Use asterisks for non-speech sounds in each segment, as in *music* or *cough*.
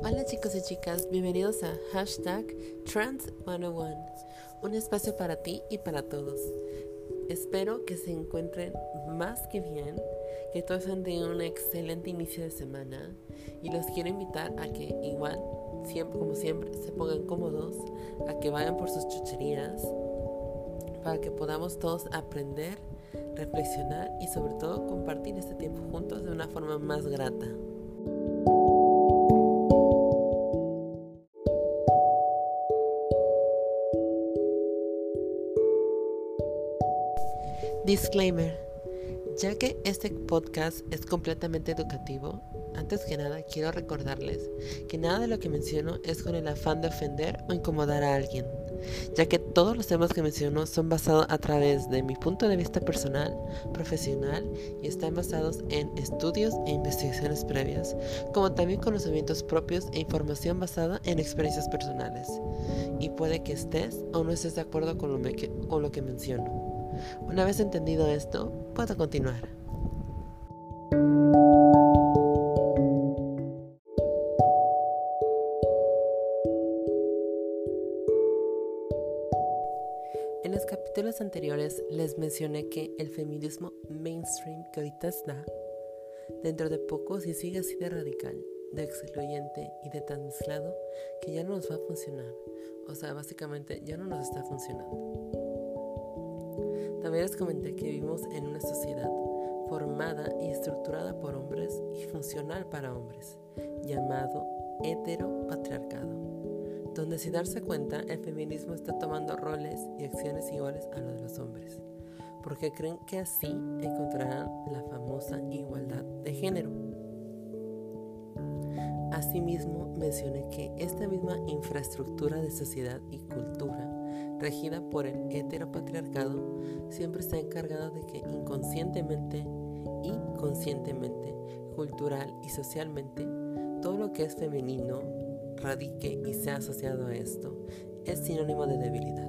Hola chicos y chicas, bienvenidos a hashtag Trans101, un espacio para ti y para todos. Espero que se encuentren más que bien, que todos tengan un excelente inicio de semana y los quiero invitar a que igual, siempre como siempre, se pongan cómodos, a que vayan por sus chucherías, para que podamos todos aprender, reflexionar y sobre todo compartir este tiempo juntos de una forma más grata. Disclaimer. Ya que este podcast es completamente educativo, antes que nada quiero recordarles que nada de lo que menciono es con el afán de ofender o incomodar a alguien, ya que todos los temas que menciono son basados a través de mi punto de vista personal, profesional y están basados en estudios e investigaciones previas, como también conocimientos propios e información basada en experiencias personales. Y puede que estés o no estés de acuerdo con lo, con lo que menciono. Una vez entendido esto, puedo continuar. En los capítulos anteriores les mencioné que el feminismo mainstream que ahorita está, dentro de poco si sigue así de radical, de excluyente y de tan mezclado, que ya no nos va a funcionar. O sea, básicamente ya no nos está funcionando. También les comenté que vivimos en una sociedad formada y estructurada por hombres y funcional para hombres, llamado heteropatriarcado, donde sin darse cuenta el feminismo está tomando roles y acciones iguales a los de los hombres, porque creen que así encontrarán la famosa igualdad de género. Asimismo, mencioné que esta misma infraestructura de sociedad y cultura regida por el heteropatriarcado, siempre está encargada de que inconscientemente y conscientemente, cultural y socialmente, todo lo que es femenino radique y sea asociado a esto es sinónimo de debilidad.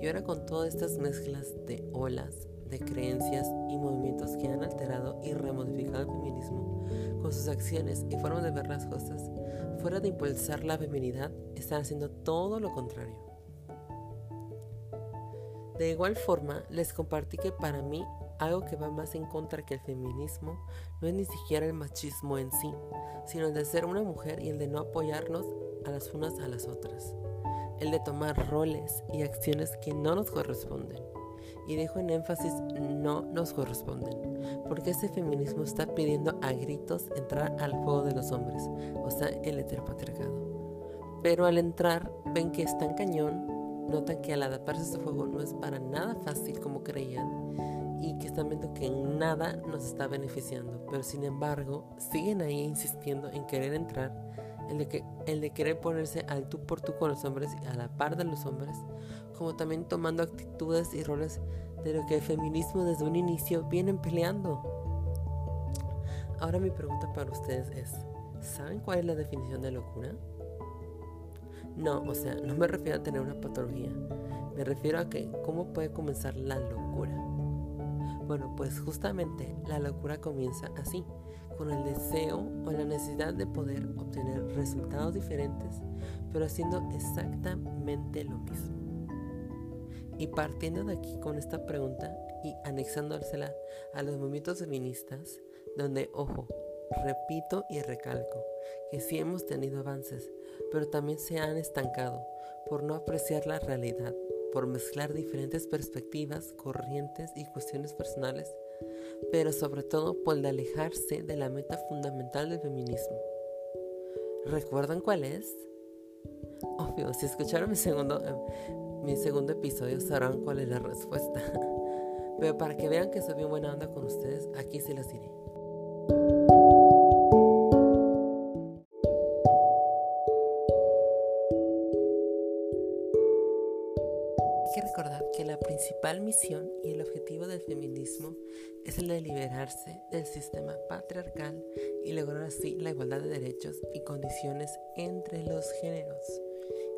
Y ahora con todas estas mezclas de olas, de creencias y movimientos que han alterado y remodificado el feminismo, con sus acciones y formas de ver las cosas, fuera de impulsar la feminidad, están haciendo todo lo contrario. De igual forma, les compartí que para mí algo que va más en contra que el feminismo no es ni siquiera el machismo en sí, sino el de ser una mujer y el de no apoyarnos a las unas a las otras, el de tomar roles y acciones que no nos corresponden. Y dejo en énfasis no nos corresponden, porque ese feminismo está pidiendo a gritos entrar al juego de los hombres, o sea, el heteropatriarcado. Pero al entrar ven que es tan cañón notan que al adaptarse a este juego no es para nada fácil como creían y que están viendo que nada nos está beneficiando, pero sin embargo siguen ahí insistiendo en querer entrar, en de, que, el de querer ponerse al tú por tú con los hombres y a la par de los hombres, como también tomando actitudes y roles de lo que el feminismo desde un inicio vienen peleando. Ahora mi pregunta para ustedes es, ¿saben cuál es la definición de locura? No, o sea, no me refiero a tener una patología. Me refiero a que cómo puede comenzar la locura. Bueno, pues justamente la locura comienza así, con el deseo o la necesidad de poder obtener resultados diferentes, pero haciendo exactamente lo mismo. Y partiendo de aquí con esta pregunta y anexándosela a los movimientos feministas, donde, ojo, repito y recalco, que sí hemos tenido avances, pero también se han estancado por no apreciar la realidad, por mezclar diferentes perspectivas, corrientes y cuestiones personales, pero sobre todo por alejarse de la meta fundamental del feminismo. ¿Recuerdan cuál es? Obvio, si escucharon mi segundo, mi segundo episodio sabrán cuál es la respuesta. *laughs* Pero para que vean que soy bien buena onda con ustedes, aquí se las diré. Principal misión y el objetivo del feminismo es el de liberarse del sistema patriarcal y lograr así la igualdad de derechos y condiciones entre los géneros.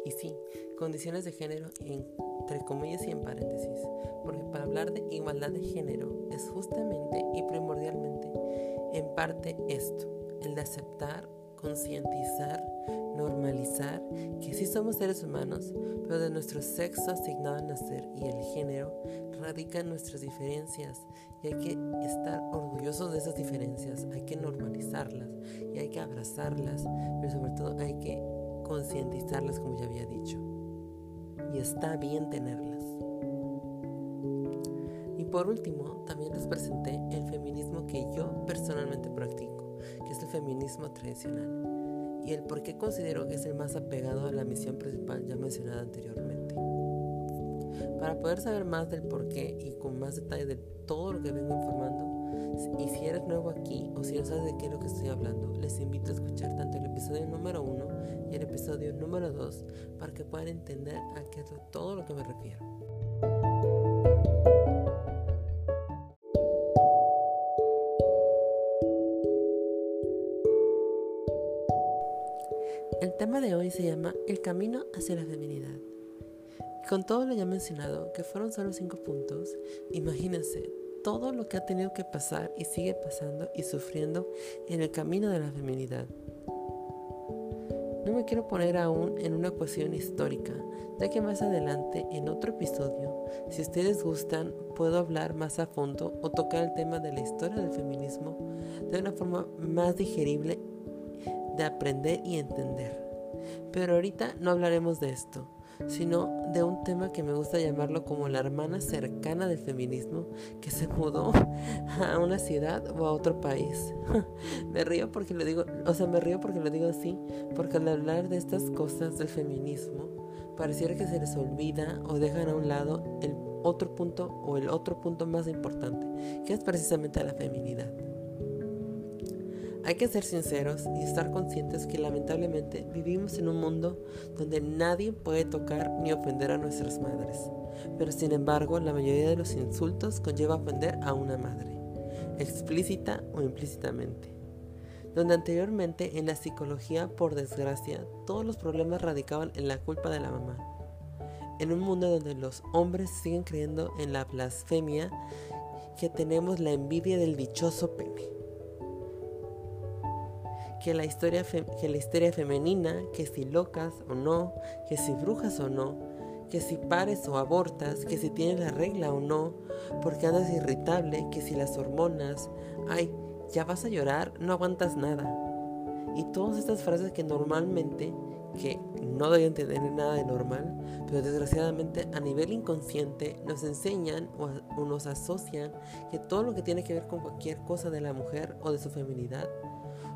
Y sí, condiciones de género entre comillas y en paréntesis, porque para hablar de igualdad de género es justamente y primordialmente en parte esto, el de aceptar concientizar, normalizar que sí somos seres humanos, pero de nuestro sexo asignado al nacer y el género radican nuestras diferencias y hay que estar orgullosos de esas diferencias, hay que normalizarlas y hay que abrazarlas, pero sobre todo hay que concientizarlas como ya había dicho. Y está bien tenerlas. Y por último, también les presenté el feminismo que yo personalmente practico, que es el feminismo tradicional, y el por qué considero que es el más apegado a la misión principal ya mencionada anteriormente. Para poder saber más del por qué y con más detalle de todo lo que vengo informando, y si eres nuevo aquí o si no sabes de qué es lo que estoy hablando, les invito a escuchar tanto el episodio número 1 y el episodio número 2 para que puedan entender a qué es todo lo que me refiero. De hoy se llama El camino hacia la feminidad. Con todo lo ya mencionado, que fueron solo 5 puntos, imagínense todo lo que ha tenido que pasar y sigue pasando y sufriendo en el camino de la feminidad. No me quiero poner aún en una cuestión histórica, ya que más adelante, en otro episodio, si ustedes gustan, puedo hablar más a fondo o tocar el tema de la historia del feminismo de una forma más digerible de aprender y entender. Pero ahorita no hablaremos de esto sino de un tema que me gusta llamarlo como la hermana cercana del feminismo que se mudó *laughs* a una ciudad o a otro país. *laughs* me río porque lo digo, o sea, me río porque lo digo así, porque al hablar de estas cosas del feminismo, pareciera que se les olvida o dejan a un lado el otro punto o el otro punto más importante, que es precisamente la feminidad. Hay que ser sinceros y estar conscientes que lamentablemente vivimos en un mundo donde nadie puede tocar ni ofender a nuestras madres. Pero sin embargo, la mayoría de los insultos conlleva ofender a una madre, explícita o implícitamente. Donde anteriormente en la psicología, por desgracia, todos los problemas radicaban en la culpa de la mamá. En un mundo donde los hombres siguen creyendo en la blasfemia que tenemos la envidia del dichoso pene que la historia, que la historia femenina, que si locas o no, que si brujas o no, que si pares o abortas, que si tienes la regla o no, porque andas irritable, que si las hormonas, ay, ya vas a llorar, no aguantas nada. Y todas estas frases que normalmente, que no deben tener nada de normal, pero desgraciadamente a nivel inconsciente nos enseñan o, o nos asocian que todo lo que tiene que ver con cualquier cosa de la mujer o de su feminidad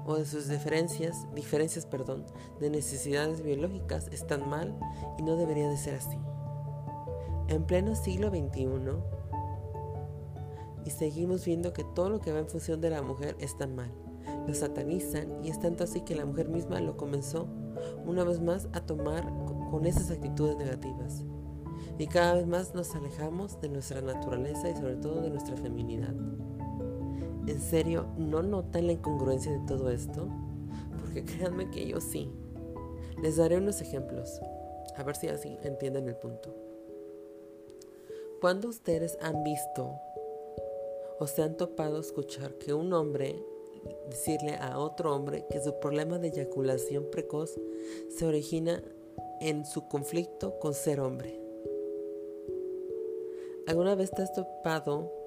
o de sus diferencias, diferencias perdón, de necesidades biológicas están mal y no debería de ser así. En pleno siglo XXI, y seguimos viendo que todo lo que va en función de la mujer está mal. Lo satanizan y es tanto así que la mujer misma lo comenzó una vez más a tomar con esas actitudes negativas. Y cada vez más nos alejamos de nuestra naturaleza y sobre todo de nuestra feminidad. ¿En serio no notan la incongruencia de todo esto? Porque créanme que yo sí. Les daré unos ejemplos, a ver si así entienden el punto. ¿Cuándo ustedes han visto o se han topado escuchar que un hombre decirle a otro hombre que su problema de eyaculación precoz se origina en su conflicto con ser hombre? ¿Alguna vez te has topado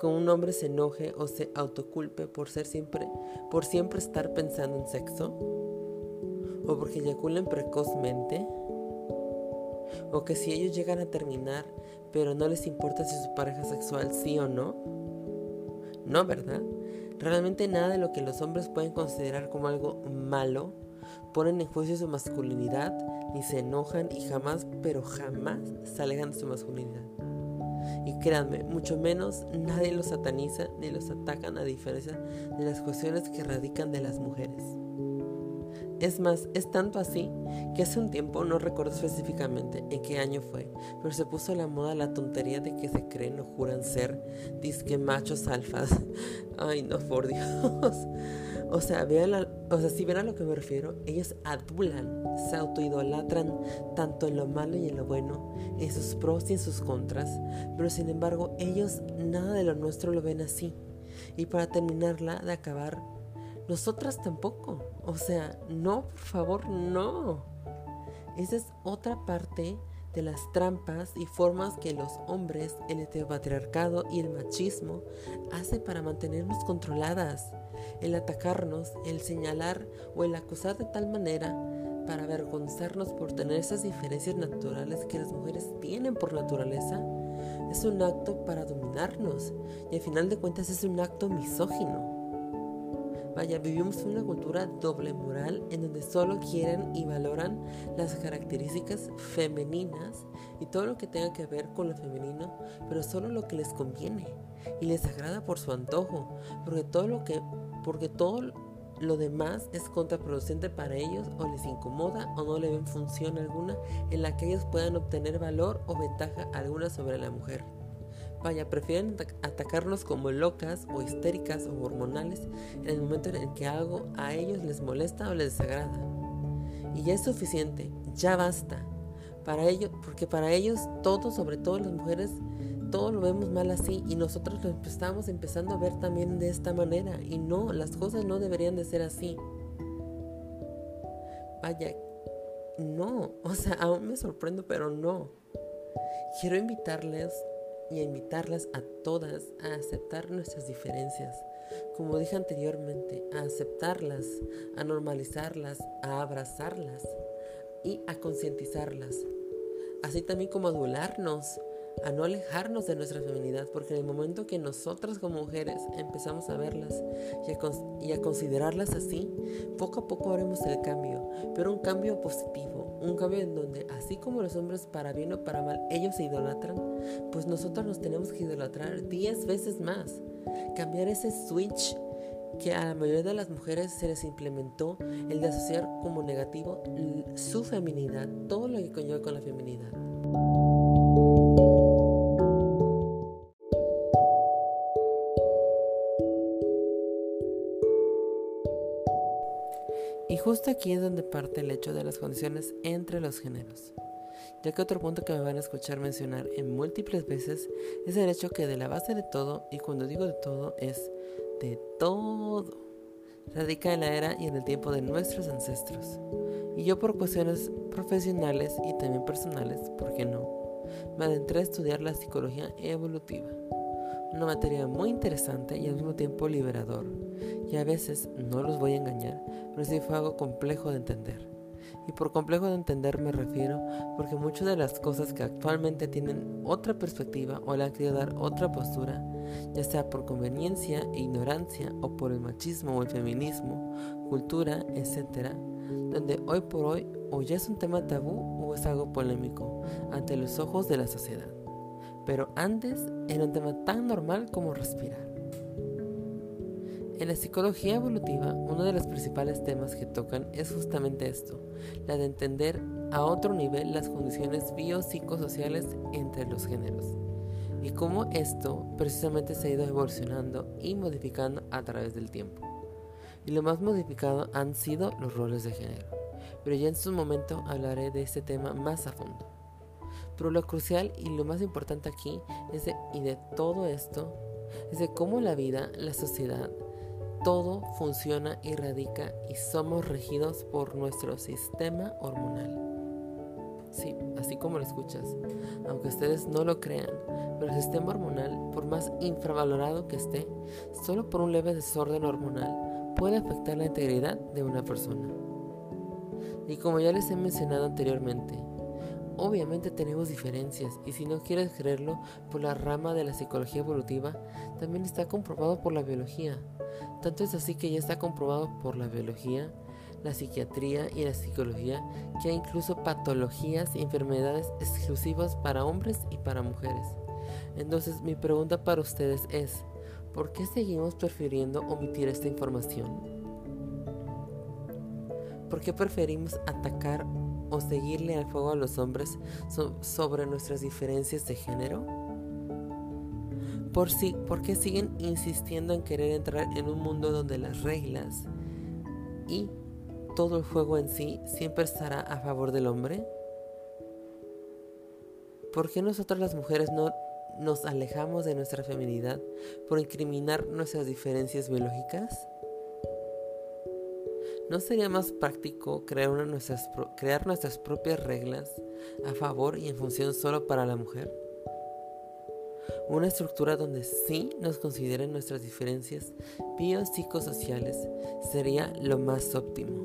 que un hombre se enoje o se autoculpe por ser siempre, por siempre estar pensando en sexo, o porque eyaculen precozmente, o que si ellos llegan a terminar, pero no les importa si su pareja sexual sí o no. No, ¿verdad? Realmente nada de lo que los hombres pueden considerar como algo malo ponen en juicio su masculinidad, ni se enojan y jamás, pero jamás se alejan de su masculinidad. Y créanme, mucho menos nadie los sataniza ni los atacan a diferencia de las cuestiones que radican de las mujeres. Es más, es tanto así que hace un tiempo, no recuerdo específicamente en qué año fue, pero se puso a la moda la tontería de que se creen o juran ser disque machos alfas. *laughs* Ay, no, por Dios. O sea, vean o sea, si ven a lo que me refiero, ellos adulan, se autoidolatran tanto en lo malo y en lo bueno, en sus pros y en sus contras, pero sin embargo ellos nada de lo nuestro lo ven así. Y para terminarla de acabar, nosotras tampoco. O sea, no, por favor, no. Esa es otra parte de las trampas y formas que los hombres, el heteropatriarcado y el machismo hacen para mantenernos controladas, el atacarnos, el señalar o el acusar de tal manera para avergonzarnos por tener esas diferencias naturales que las mujeres tienen por naturaleza, es un acto para dominarnos y al final de cuentas es un acto misógino. Vaya, vivimos en una cultura doble moral en donde solo quieren y valoran las características femeninas y todo lo que tenga que ver con lo femenino, pero solo lo que les conviene y les agrada por su antojo, porque todo lo que porque todo lo demás es contraproducente para ellos o les incomoda o no le ven función alguna en la que ellos puedan obtener valor o ventaja alguna sobre la mujer. Vaya, prefieren atacarnos como locas o histéricas o hormonales en el momento en el que algo a ellos les molesta o les desagrada. Y ya es suficiente, ya basta. Para ellos, porque para ellos todo, sobre todo las mujeres, todo lo vemos mal así y nosotros lo estamos empezando a ver también de esta manera y no, las cosas no deberían de ser así. Vaya, no, *laughs* o sea, aún me sorprendo, pero no. Quiero invitarles y a invitarlas a todas a aceptar nuestras diferencias. Como dije anteriormente, a aceptarlas, a normalizarlas, a abrazarlas y a concientizarlas. Así también como adularnos, a no alejarnos de nuestra feminidad, porque en el momento que nosotras como mujeres empezamos a verlas y a, y a, considerarlas así, poco a poco haremos el cambio, pero un cambio positivo, un cambio en donde así como los hombres para bien o para mal ellos se idolatran, pues nosotros nos tenemos que idolatrar 10 veces más, cambiar ese switch que a la mayoría de las mujeres se les implementó el de asociar como negativo su feminidad, todo lo que conlleva con la feminidad. Y justo aquí es donde parte el hecho de las condiciones entre los géneros, ya que otro punto que me van a escuchar mencionar en múltiples veces es el hecho que de la base de todo, y cuando digo de todo es de todo, radica en la era y en el tiempo de nuestros ancestros. Y yo por cuestiones profesionales y también personales, ¿por qué no? Me adentré a estudiar la psicología evolutiva una materia muy interesante y al mismo tiempo liberador. Y a veces, no los voy a engañar, pero sí fue algo complejo de entender. Y por complejo de entender me refiero porque muchas de las cosas que actualmente tienen otra perspectiva o le han querido dar otra postura, ya sea por conveniencia e ignorancia o por el machismo o el feminismo, cultura, etc., donde hoy por hoy o ya es un tema tabú o es algo polémico ante los ojos de la sociedad pero antes era un tema tan normal como respirar. En la psicología evolutiva, uno de los principales temas que tocan es justamente esto, la de entender a otro nivel las condiciones biopsicosociales entre los géneros y cómo esto precisamente se ha ido evolucionando y modificando a través del tiempo. Y lo más modificado han sido los roles de género, pero ya en su momento hablaré de este tema más a fondo. Pero lo crucial y lo más importante aquí es de, y de todo esto es de cómo la vida, la sociedad, todo funciona y radica y somos regidos por nuestro sistema hormonal. Sí, así como lo escuchas, aunque ustedes no lo crean, pero el sistema hormonal, por más infravalorado que esté, solo por un leve desorden hormonal puede afectar la integridad de una persona. Y como ya les he mencionado anteriormente, Obviamente tenemos diferencias y si no quieres creerlo por la rama de la psicología evolutiva, también está comprobado por la biología. Tanto es así que ya está comprobado por la biología, la psiquiatría y la psicología que hay incluso patologías y enfermedades exclusivas para hombres y para mujeres. Entonces mi pregunta para ustedes es, ¿por qué seguimos prefiriendo omitir esta información? ¿Por qué preferimos atacar o seguirle al fuego a los hombres sobre nuestras diferencias de género? ¿Por, si, ¿Por qué siguen insistiendo en querer entrar en un mundo donde las reglas y todo el juego en sí siempre estará a favor del hombre? ¿Por qué nosotras las mujeres no nos alejamos de nuestra feminidad por incriminar nuestras diferencias biológicas? ¿No sería más práctico crear, nuestras, crear nuestras propias reglas a favor y en función solo para la mujer? Una estructura donde sí nos consideren nuestras diferencias biopsicosociales sería lo más óptimo.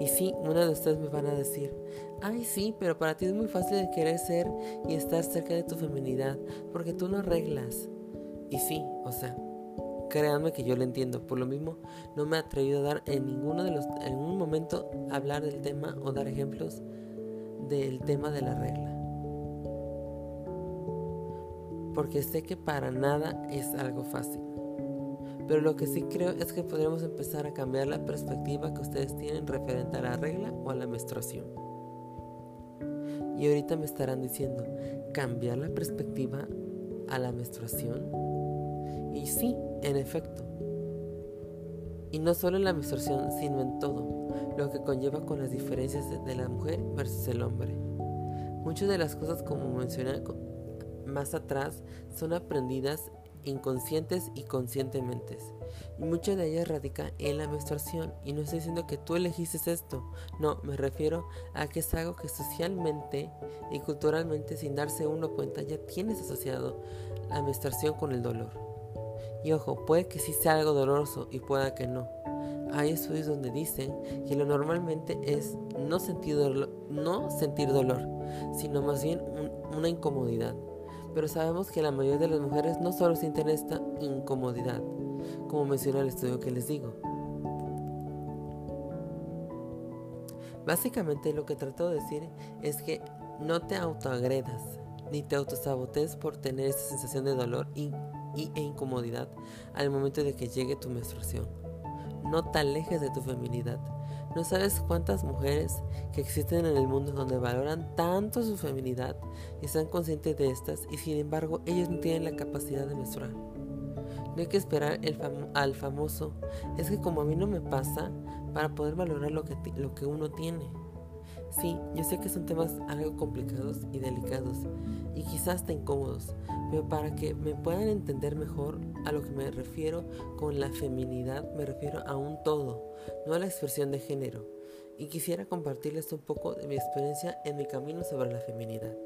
Y sí, una de ustedes me van a decir, ay sí, pero para ti es muy fácil de querer ser y estar cerca de tu feminidad, porque tú no arreglas. Y sí, o sea, créanme que yo lo entiendo, por lo mismo no me he atrevido a dar en ninguno de los, en un momento hablar del tema o dar ejemplos del tema de la regla. Porque sé que para nada es algo fácil. Pero lo que sí creo es que podremos empezar a cambiar la perspectiva que ustedes tienen referente a la regla o a la menstruación. Y ahorita me estarán diciendo, cambiar la perspectiva a la menstruación. Y sí, en efecto. Y no solo en la menstruación, sino en todo, lo que conlleva con las diferencias de la mujer versus el hombre. Muchas de las cosas, como mencioné más atrás, son aprendidas inconscientes y conscientemente. Y mucha de ellas radica en la menstruación. Y no estoy diciendo que tú elegiste esto. No, me refiero a que es algo que socialmente y culturalmente, sin darse uno cuenta, ya tienes asociado la menstruación con el dolor. Y ojo, puede que sí sea algo doloroso y pueda que no. Hay estudios donde dicen que lo normalmente es no sentir, dolor, no sentir dolor, sino más bien una incomodidad pero sabemos que la mayoría de las mujeres no solo sienten esta incomodidad, como menciona el estudio que les digo. Básicamente lo que trato de decir es que no te autoagredas ni te autosabotees por tener esa sensación de dolor y, e incomodidad al momento de que llegue tu menstruación. No te alejes de tu feminidad. No sabes cuántas mujeres que existen en el mundo donde valoran tanto su feminidad y están conscientes de estas y sin embargo ellos no tienen la capacidad de menstruar. No hay que esperar el al famoso, es que como a mí no me pasa, para poder valorar lo que, lo que uno tiene. Sí, yo sé que son temas algo complicados y delicados y quizás hasta incómodos, pero para que me puedan entender mejor a lo que me refiero con la feminidad, me refiero a un todo, no a la expresión de género. Y quisiera compartirles un poco de mi experiencia en mi camino sobre la feminidad.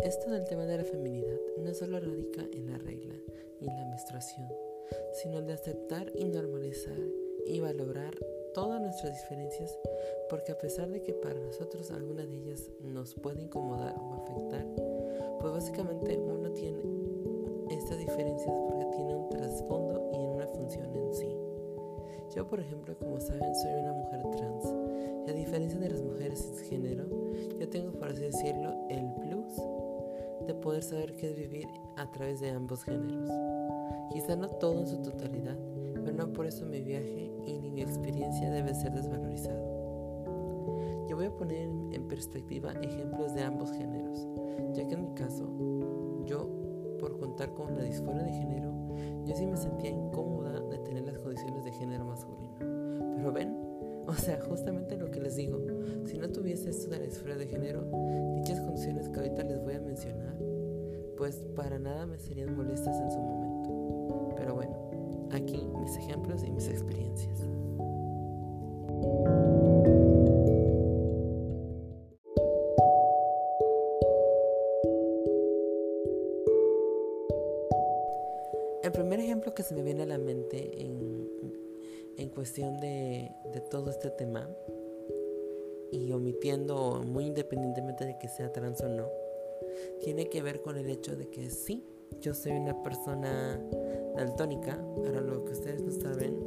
Esto del tema de la feminidad no solo radica en la regla en la menstruación, sino en de aceptar y normalizar y valorar todas nuestras diferencias, porque a pesar de que para nosotros alguna de ellas nos puede incomodar o afectar, pues básicamente uno tiene estas diferencias porque tiene un trasfondo y una función en sí. Yo, por ejemplo, como saben, soy una mujer trans, y a diferencia de las mujeres cisgénero, yo tengo, por así decirlo, el plus de poder saber qué es vivir a través de ambos géneros. Quizá no todo en su totalidad, pero no por eso mi viaje y ni mi experiencia debe ser desvalorizado. Yo voy a poner en perspectiva ejemplos de ambos géneros, ya que en mi caso, yo, por contar con la disforia de género, yo sí me sentía incómoda de tener las condiciones de género masculino. Pero ven, o sea, justamente lo que les digo, si no tuviese esto de la disforia de género, dichas condiciones que ahorita les voy a mencionar, pues para nada me serían molestas en su momento. Ejemplos y mis experiencias. El primer ejemplo que se me viene a la mente en, en cuestión de, de todo este tema, y omitiendo muy independientemente de que sea trans o no, tiene que ver con el hecho de que sí, yo soy una persona daltónica, para lo que ustedes no saben,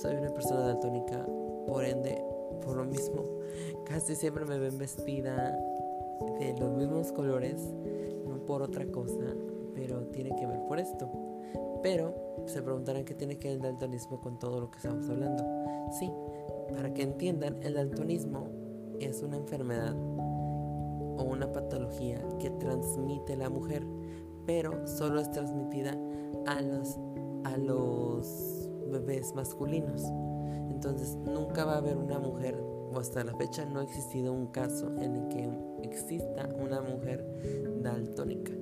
soy una persona daltónica, por ende, por lo mismo, *laughs* casi siempre me ven vestida de los mismos colores, no por otra cosa, pero tiene que ver por esto. Pero se preguntarán qué tiene que ver el daltonismo con todo lo que estamos hablando. Sí, para que entiendan, el daltonismo es una enfermedad o una patología que transmite la mujer, pero solo es transmitida a los, a los bebés masculinos. Entonces nunca va a haber una mujer hasta la fecha no ha existido un caso en el que exista una mujer daltónica,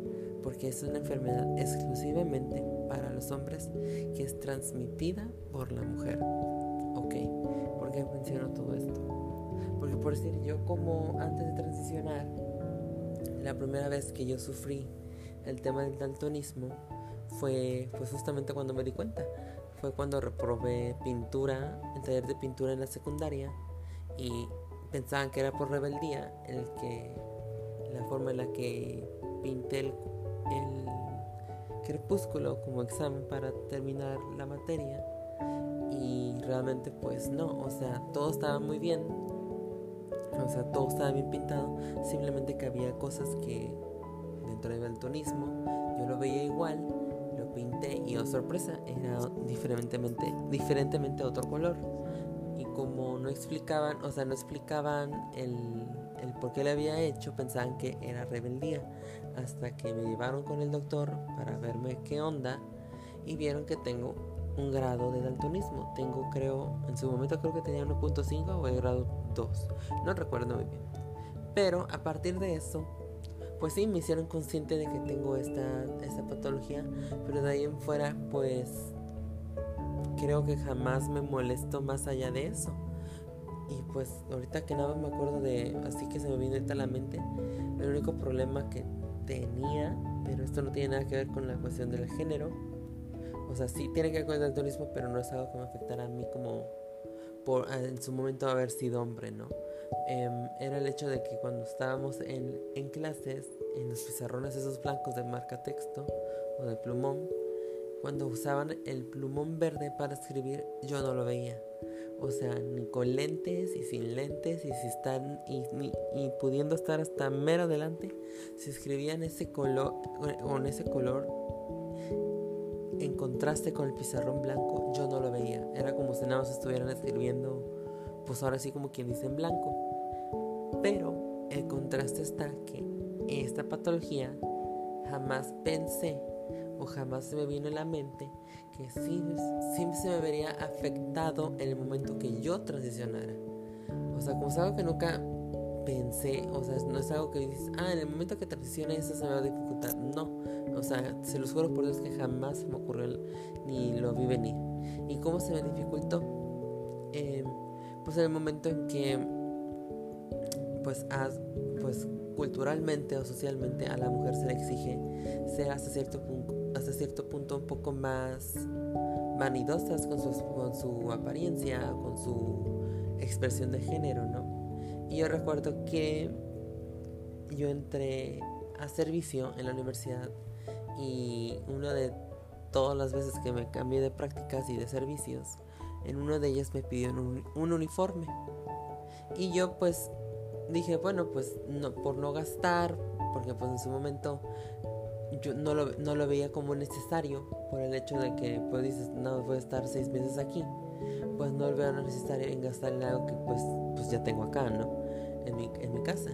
porque es una enfermedad exclusivamente para los hombres que es transmitida por la mujer. Ok, ¿por qué menciono todo esto? Porque por decir, yo como antes de transicionar, la primera vez que yo sufrí el tema del daltonismo fue pues justamente cuando me di cuenta. Fue cuando reprobé pintura, el taller de pintura en la secundaria y pensaban que era por rebeldía el que la forma en la que pinté el, crepúsculo como examen para terminar la materia y realmente pues no, o sea, todo estaba muy bien, o sea, todo estaba bien pintado, simplemente que había cosas que dentro del daltonismo yo lo veía igual, pinté y oh sorpresa, era diferentemente, diferentemente otro color como no explicaban, o sea, no explicaban el, el por qué le había hecho, pensaban que era rebeldía. Hasta que me llevaron con el doctor para verme qué onda y vieron que tengo un grado de daltonismo. Tengo, creo, en su momento creo que tenía 1.5 o el grado 2. No recuerdo muy bien. Pero a partir de eso, pues sí, me hicieron consciente de que tengo esta, esta patología. Pero de ahí en fuera, pues creo que jamás me molesto más allá de eso. Y pues ahorita que nada me acuerdo de, así que se me viene a la mente, el único problema que tenía, pero esto no tiene nada que ver con la cuestión del género. O sea, sí tiene que ver con el turismo, pero no es algo que me afectara a mí como por en su momento haber sido hombre, ¿no? Em, era el hecho de que cuando estábamos en, en clases, en los pizarrones esos blancos de marca texto o de plumón, cuando usaban el plumón verde para escribir, yo no lo veía. O sea, ni con lentes y sin lentes y si están y, y pudiendo estar hasta mero adelante, si escribían ese color con ese color en contraste con el pizarrón blanco, yo no lo veía. Era como si nada más estuvieran escribiendo, pues ahora sí como quien dice en blanco. Pero el contraste está que esta patología jamás pensé o jamás se me vino en la mente que sí, se me vería afectado en el momento que yo transicionara. O sea, como es algo que nunca pensé, o sea, no es algo que dices, ah, en el momento que transicione eso se me va a dificultar. No, o sea, se los juro por Dios que jamás se me ocurrió ni lo vi venir. ¿Y cómo se me dificultó? Em, pues en el momento en que, pues, pues culturalmente o socialmente a la mujer se le exige ser hasta cierto punto hasta cierto punto un poco más vanidosas con su, con su apariencia, con su expresión de género, ¿no? Y yo recuerdo que yo entré a servicio en la universidad y una de todas las veces que me cambié de prácticas y de servicios, en una de ellas me pidieron un, un uniforme. Y yo pues dije, bueno, pues no, por no gastar, porque pues en su momento yo no lo, no lo veía como necesario por el hecho de que pues dices, no, voy a estar seis meses aquí, pues no lo veo necesario en gastar en algo que pues, pues ya tengo acá, ¿no? En mi, en mi casa.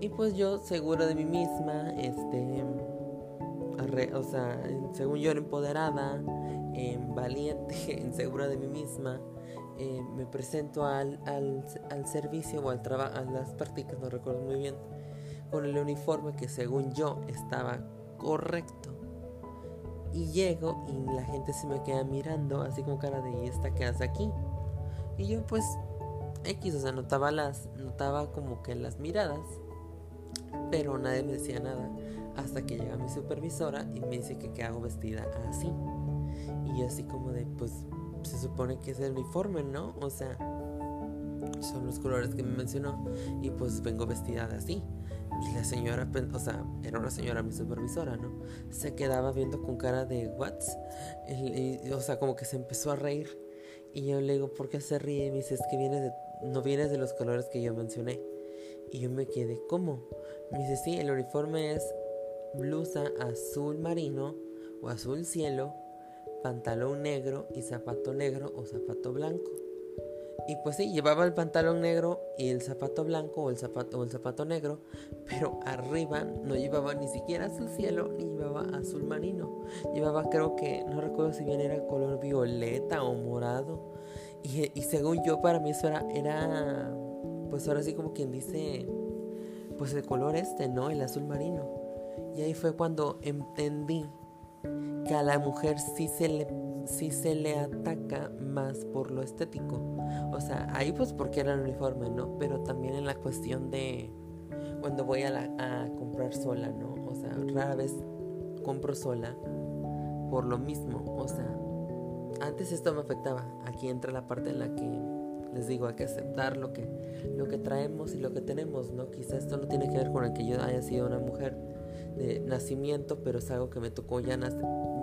Y pues yo, seguro de mí misma, este, o sea, según yo era empoderada, valiente, *laughs* segura de mí misma, em, me presento al, al, al servicio o al trabajo, a las prácticas, no recuerdo muy bien, con el uniforme que según yo estaba correcto. Y llego y la gente se me queda mirando así como cara de ¿y esta qué hace aquí? Y yo pues X, o sea, notaba las, notaba como que las miradas, pero nadie me decía nada hasta que llega mi supervisora y me dice que qué hago vestida así. Y yo así como de, pues se supone que es el uniforme, ¿no? O sea, son los colores que me mencionó y pues vengo vestida así. Y la señora, o sea, era una señora mi supervisora, ¿no? Se quedaba viendo con cara de what? Y, o sea, como que se empezó a reír. Y yo le digo, ¿por qué se ríe? Y me dice, es que vienes de, no vienes de los colores que yo mencioné. Y yo me quedé, ¿cómo? Me dice, sí, el uniforme es blusa azul marino o azul cielo, pantalón negro y zapato negro o zapato blanco. Y pues sí, llevaba el pantalón negro y el zapato blanco o el zapato, o el zapato negro, pero arriba no llevaba ni siquiera azul cielo ni llevaba azul marino. Llevaba creo que, no recuerdo si bien era color violeta o morado. Y, según yo para mí eso era, era pues ahora sí como quien dice, pues el color este, ¿no? El azul marino. Y ahí fue cuando entendí que a la mujer sí se le, sí se le ataca más por lo estético. O sea, ahí pues porque era el uniforme, ¿no? Pero también en la cuestión de cuando voy a, a comprar sola, ¿no? O sea, rara vez compro sola por lo mismo. O sea, antes esto me afectaba. Aquí entra la parte en la que les digo, hay que aceptar lo que, lo que traemos y lo que tenemos, ¿no? Quizá esto no tiene que ver con el que yo haya sido una mujer de nacimiento, pero es algo que me tocó ya,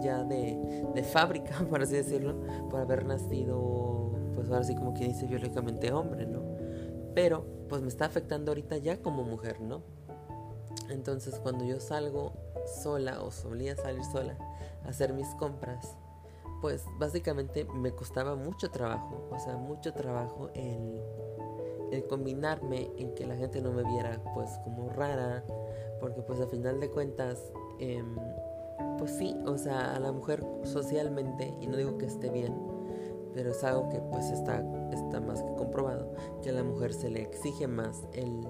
ya de, de fábrica, *laughs* por así decirlo, por haber nacido, pues ahora sí como quien dice biológicamente hombre, ¿no? Pero pues me está afectando ahorita ya como mujer, ¿no? Entonces cuando yo salgo sola o solía salir sola a hacer mis compras, pues básicamente me costaba mucho trabajo, o sea, mucho trabajo el, el combinarme en que la gente no me viera pues como rara, porque pues a final de cuentas, em, pues sí, o sea, a la mujer socialmente, y no digo que esté bien, pero es algo que pues está, está más que comprobado, que a la mujer se le exige más el,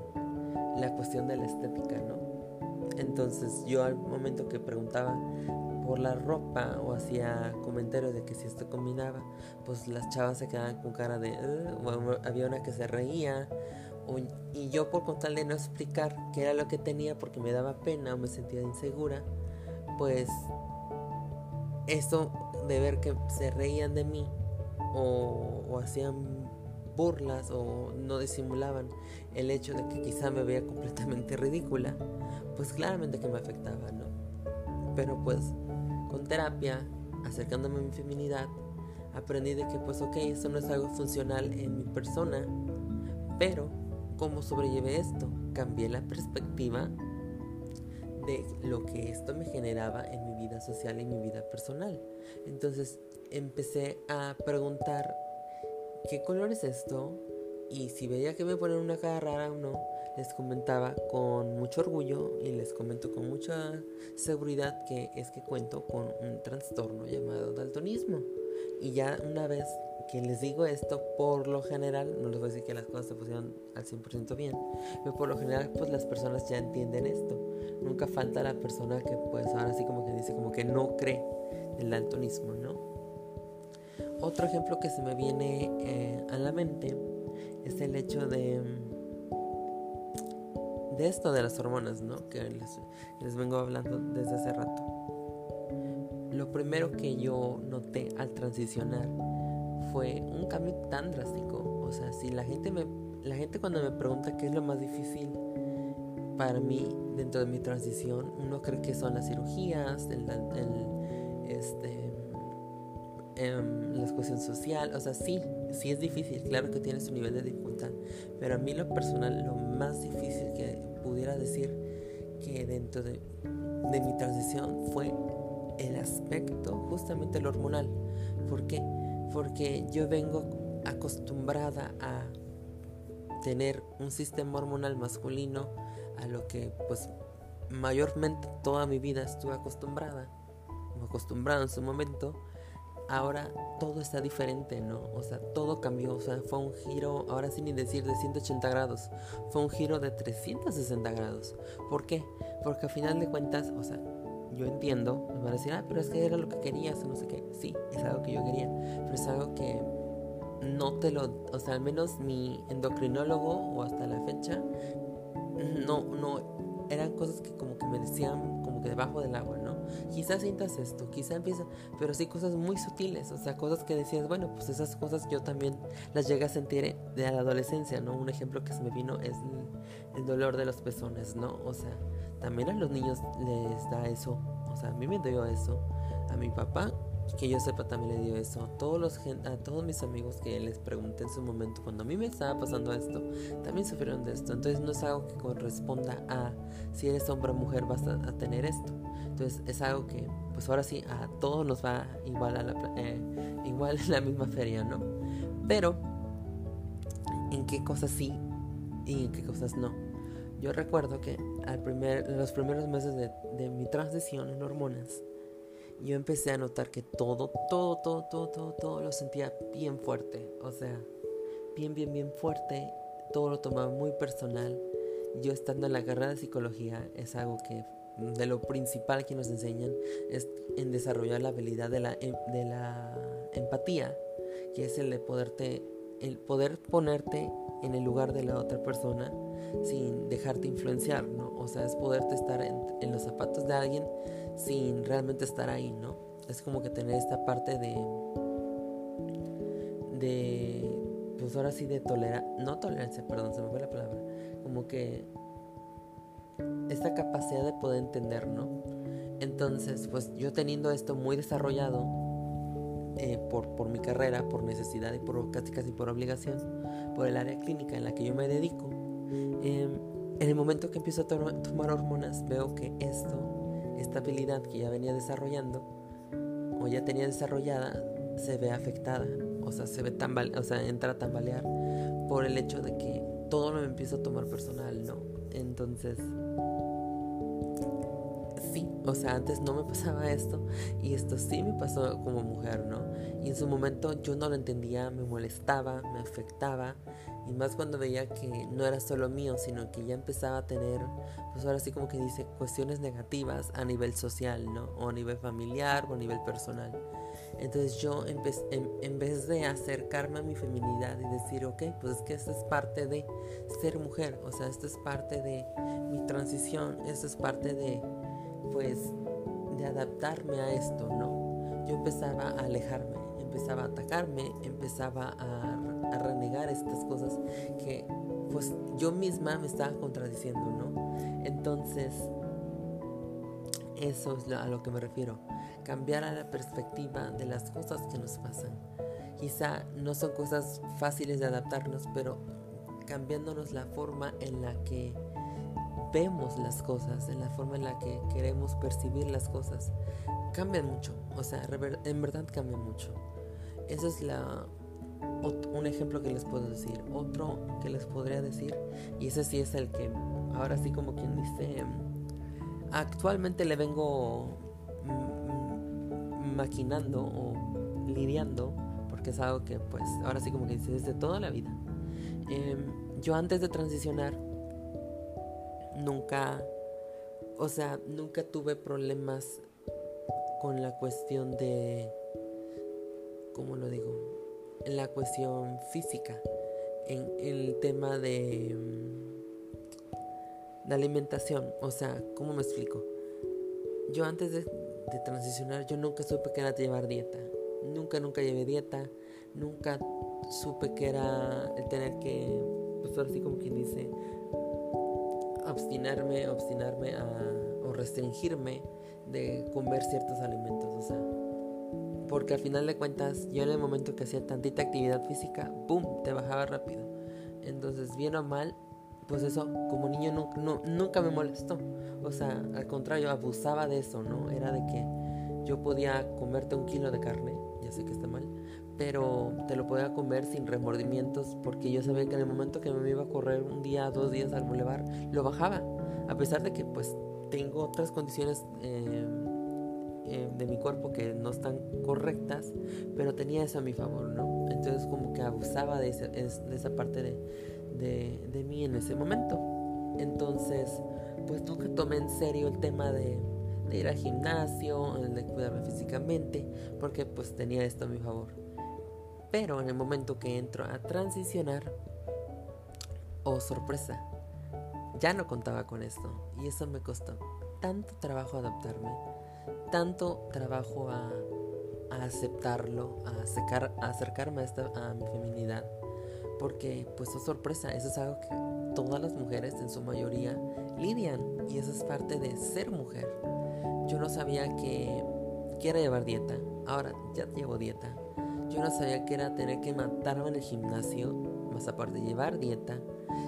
la cuestión de la estética, ¿no? Entonces yo al momento que preguntaba por la ropa o hacía comentarios de que si esto combinaba, pues las chavas se quedaban con cara de, o había una que se reía, y yo por contar de no explicar qué era lo que tenía porque me daba pena o me sentía insegura, pues eso de ver que se reían de mí o, o hacían burlas o no disimulaban el hecho de que quizá me veía completamente *laughs* ridícula, pues claramente que me afectaba, ¿no? Pero pues terapia, acercándome a mi feminidad, aprendí de que pues ok, esto no es algo funcional en mi persona, pero ¿cómo sobrellevé esto? Cambié la perspectiva de lo que esto me generaba en mi vida social y mi vida personal. Entonces empecé a preguntar, ¿qué color es esto? Y si veía que me ponen una cara rara o no, les comentaba con mucho orgullo y les comento con mucha seguridad que es que cuento con un trastorno llamado daltonismo. Y ya una vez que les digo esto, por lo general, no les voy a decir que las cosas se pusieron al 100% bien, pero por lo general pues las personas ya entienden esto. Nunca falta la persona que pues ahora sí como que dice como que no cree el daltonismo, ¿no? Otro ejemplo que se me viene eh, a la mente es el hecho de esto de las hormonas, ¿no? Que les, vengo hablando desde hace rato. Lo primero que yo noté al transicionar fue un cambio tan drástico. O sea, si la gente me, la gente cuando me pregunta qué es lo más difícil para mí dentro de mi transición, uno cree que son las cirugías, el, este, em, la cuestión social. O sea, sí, sí es difícil, claro que tiene su nivel de dificultad, pero a mí lo personal lo más difícil que pudiera decir que dentro de, mi transición fue el aspecto justamente el hormonal. ¿Por qué? Porque yo vengo acostumbrada a tener un sistema hormonal masculino a lo que pues mayormente toda mi vida estuve acostumbrada o acostumbrado en su momento ahora todo está diferente, ¿no? O sea, todo cambió, o sea, fue un giro, ahora sin ni decir de 180 grados, fue un giro de 360 grados. ¿Por qué? Porque al final de cuentas, o sea, yo entiendo, me van a decir, ah, pero es que era lo que querías, no sé qué. Sí, es algo que yo quería, pero es algo que no te lo, o sea, al menos mi endocrinólogo o hasta la fecha, no, no, eran cosas que como que me decían como que debajo del agua, quizás sientas esto, quizás empieza, pero sí cosas muy sutiles, o sea, cosas que decías, bueno, pues esas cosas yo también las llegué a sentir de la adolescencia, ¿no? Un ejemplo que se me vino es el, dolor de los pezones, ¿no? O sea, también a los niños les da eso, o sea, a mí me dio eso, a mi papá que yo sepa también le dio eso. Todos los, a todos mis amigos que les pregunté en su momento, cuando a mí me estaba pasando esto, también sufrieron de esto. Entonces no es algo que corresponda a si eres hombre o mujer vas a, tener esto. Entonces es algo que, pues ahora sí, a todos nos va igual a la, eh, igual en la misma feria, ¿no? Pero, ¿en qué cosas sí y en qué cosas no? Yo recuerdo que al primer, los primeros meses de, de mi transición en hormonas, yo empecé a notar que todo, todo, todo, todo, todo, todo lo sentía bien fuerte. O sea, bien, bien, bien fuerte. todo lo tomaba muy personal. Yo estando en la carrera de psicología es algo que de lo principal que nos enseñan es en desarrollar la habilidad de la, em, de la empatía, que es el de poderte, el poder ponerte en el lugar de la otra persona sin dejarte influenciar, ¿no? O sea, es poderte estar en, en los zapatos de alguien sin realmente estar ahí, ¿no? Es como que tener esta parte de de pues ahora sí de tolerancia, no tolerancia, perdón, se me fue la palabra, como que esta capacidad de poder entender, ¿no? Entonces, pues yo teniendo esto muy desarrollado eh, por, por, mi carrera, por necesidad y por casi casi por obligación, por el área clínica en la que yo me dedico, em, en el momento que empiezo a tomar hormonas veo que esto, esta habilidad que ya venía desarrollando o ya tenía desarrollada, se ve afectada o sea, se ve tambale o sea, entra a tambalear por el hecho de que todo lo empiezo a tomar personal, ¿no? Entonces, o sea, antes no me pasaba esto y esto sí me pasó como mujer, ¿no? Y en su momento yo no lo entendía, me molestaba, me afectaba y más cuando veía que no era solo mío, sino que ya empezaba a tener, pues ahora sí como que dice, cuestiones negativas a nivel social, ¿no? O a nivel familiar o a nivel personal. Entonces yo en, vez de acercarme a mi feminidad y decir, ok, pues es que esto es parte de ser mujer, o sea, esto es parte de mi transición, esto es parte de, pues, de adaptarme a esto, ¿no? Yo empezaba a alejarme, empezaba a atacarme, empezaba a, a renegar estas cosas que, pues, yo misma me estaba contradiciendo, ¿no? Entonces, eso es a lo que me refiero cambiar a la perspectiva de las cosas que nos pasan. Quizá no son cosas fáciles de adaptarnos, pero cambiándonos la forma en la que vemos las cosas, en la forma en la que queremos percibir las cosas, cambia mucho. O sea, en verdad cambia mucho. Eso es la, un ejemplo que les puedo decir. Otro que les podría decir, y ese sí es el que ahora sí como quien dice, actualmente le vengo maquinando o lidiando, porque es algo que pues ahora sí como que dice desde toda la vida. Em, yo antes de transicionar, nunca, o sea, nunca tuve problemas con la cuestión de, ¿cómo lo digo? En la cuestión física, en, el tema de, de alimentación, o sea, ¿cómo me explico? Yo antes de, de transicionar, yo nunca supe que era llevar dieta. Nunca, nunca llevé dieta. Nunca supe que era el tener que, pues ahora sí como quien dice, obstinarme, obstinarme o restringirme de comer ciertos alimentos. O sea, porque al final de cuentas, yo en el momento que hacía tantita actividad física, ¡boom!, te bajaba rápido. Entonces, bien o mal, pues eso, como niño nunca, nunca me molestó. O sea, al contrario, abusaba de eso, ¿no? Era de que yo podía comerte un kilo de carne, ya sé que está mal, pero te lo podía comer sin remordimientos porque yo sabía que en el momento que me iba a correr un día, dos días al bulevar, lo bajaba. A pesar de que pues tengo otras condiciones eh, eh, de mi cuerpo que no están correctas, pero tenía eso a mi favor, ¿no? Entonces como que abusaba de, de esa parte de, de, de mí en ese momento. Entonces, pues nunca tomé en serio el tema de, de ir al gimnasio, de cuidarme físicamente, porque pues tenía esto a mi favor. Pero en el momento que entro a transicionar, oh sorpresa, ya no contaba con esto y eso me costó tanto trabajo adaptarme, tanto trabajo a, a aceptarlo, a, acercar, a acercarme a, esta, a mi feminidad porque pues es oh, sorpresa, eso es algo que todas las mujeres en su mayoría lidian y eso es parte de ser mujer. Yo no sabía que, que era llevar dieta, ahora ya llevo dieta. Yo no sabía que era tener que matarme en el gimnasio, más aparte de llevar dieta.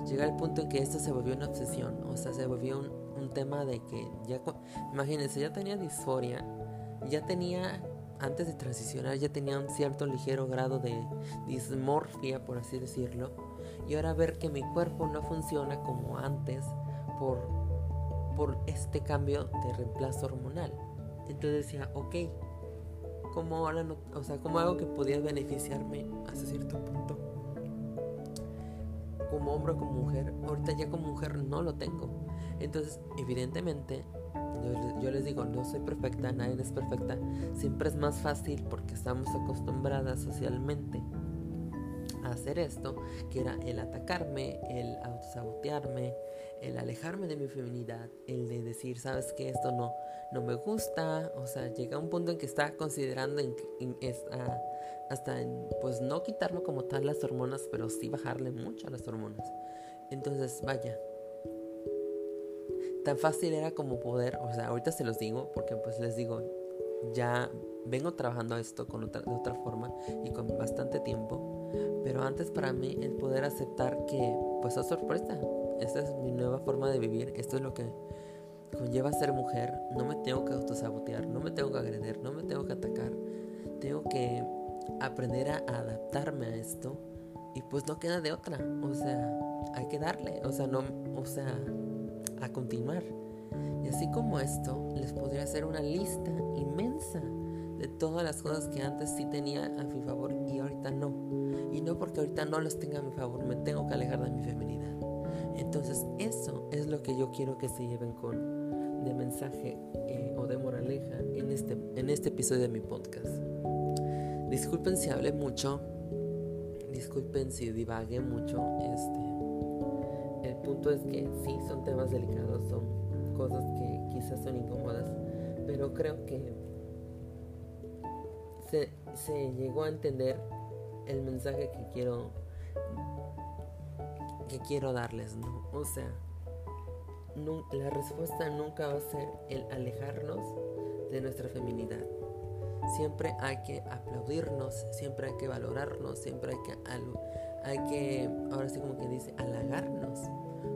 Llega al punto en que esto se volvió una obsesión, o sea, se volvió un, un tema de que ya, imagínense, ya tenía disforia, ya tenía antes de transicionar ya tenía un cierto ligero grado de dismorfia, por así decirlo, y ahora ver que mi cuerpo no funciona como antes por, por este cambio de reemplazo hormonal. Entonces decía, ok, como ahora no, o sea, como algo que podía beneficiarme hasta cierto punto. como hombre o como mujer, ahorita ya como mujer no lo tengo. Entonces, evidentemente, yo, les digo, no soy perfecta, nadie es perfecta. Siempre es más fácil porque estamos acostumbradas socialmente hacer esto, que era el atacarme, el autosabotearme, el alejarme de mi feminidad, el de decir, sabes que esto no, no me gusta, o sea, llega un punto en que está considerando en, hasta pues no quitarlo como tal las hormonas, pero sí bajarle mucho a las hormonas. Entonces, vaya, tan fácil era como poder, o sea, ahorita se los digo, porque pues les digo, ya vengo trabajando esto con otra, de otra forma y con bastante tiempo, pero antes para mí el poder aceptar que, pues, es sorpresa, esta es mi nueva forma de vivir, esto es lo que conlleva ser mujer, no me tengo que autosabotear, no me tengo que agredir, no me tengo que atacar, tengo que aprender a adaptarme a esto y pues no queda de otra, o sea, hay que darle, o sea, no, o sea, a continuar. Y así como esto, les podría hacer una lista inmensa de todas las cosas que antes sí tenía a mi favor y ahorita no. Y no porque ahorita no los tenga a mi favor, me tengo que alejar de mi feminidad. Entonces eso es lo que yo quiero que se lleven con de mensaje eh, o de moraleja en este, en este episodio de mi podcast. Disculpen si hablé mucho, disculpen si divagué mucho, este, el punto es que sí, son temas delicados, son cosas que quizás son incómodas, pero creo que se, llegó a entender el mensaje que quiero que quiero darles, ¿no? O sea, la respuesta nunca va a ser el alejarnos de nuestra feminidad. Siempre hay que aplaudirnos, siempre hay que valorarnos, siempre hay que, hay que, ahora sí como que dice, halagarnos.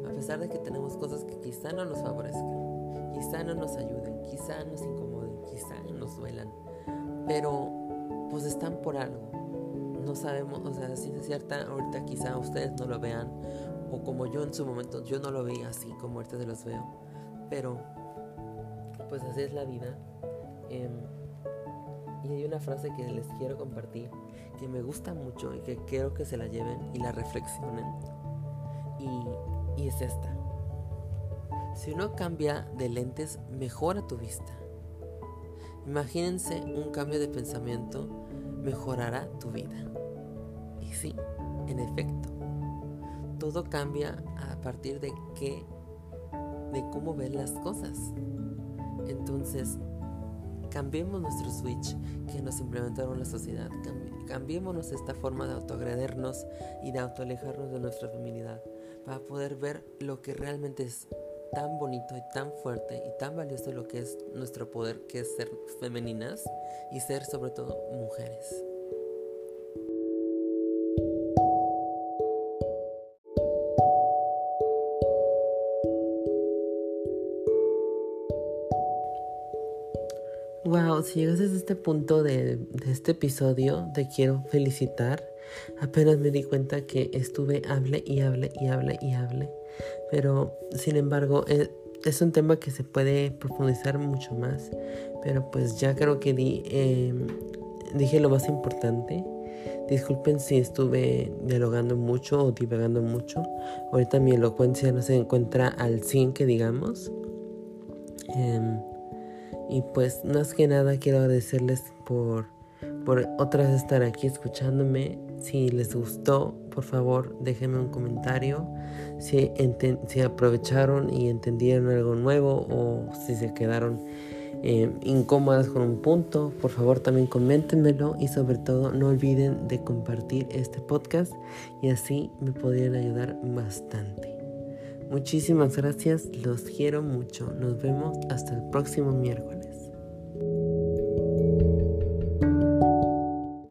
A pesar de que tenemos cosas que quizá no nos favorezcan, quizá no nos ayuden, quizá nos incomoden, quizá nos duelan, pero pues están por algo. No sabemos, o sea, si es cierta, ahorita quizá ustedes no lo vean o como yo en su momento, yo no lo veía así como ahorita se los veo, pero pues así es la vida. Em, y hay una frase que les quiero compartir que me gusta mucho y que quiero que se la lleven y la reflexionen. Y, y es esta. Si uno cambia de lentes, mejora tu vista. Imagínense un cambio de pensamiento mejorará tu vida. Y sí, en efecto, todo cambia a partir de qué, de cómo ves las cosas. Entonces, cambiemos nuestro switch que nos implementaron la sociedad, cambiémonos esta forma de autoagredernos y de autoalejarnos de nuestra feminidad para poder ver lo que realmente es tan bonito y tan fuerte y tan valioso lo que es nuestro poder, que es ser femeninas y ser sobre todo mujeres. Wow, si llegas a este punto de, este episodio, te quiero felicitar. Apenas me di cuenta que estuve hable y hable y hable y hable. Pero, sin embargo, es, es un tema que se puede profundizar mucho más. Pero pues ya creo que di, em, dije lo más importante. Disculpen si estuve dialogando mucho o divagando mucho. Ahorita mi elocuencia no se encuentra al 100 que digamos. Eh, y pues más que nada quiero agradecerles por, por otra vez estar aquí escuchándome. Si les gustó, por favor déjenme un comentario. Si, aprovecharon y entendieron algo nuevo o si se quedaron eh, incómodas con un punto, por favor también coméntenmelo y sobre todo no olviden de compartir este podcast y así me podrían ayudar bastante. Muchísimas gracias, los quiero mucho. Nos vemos hasta el próximo miércoles.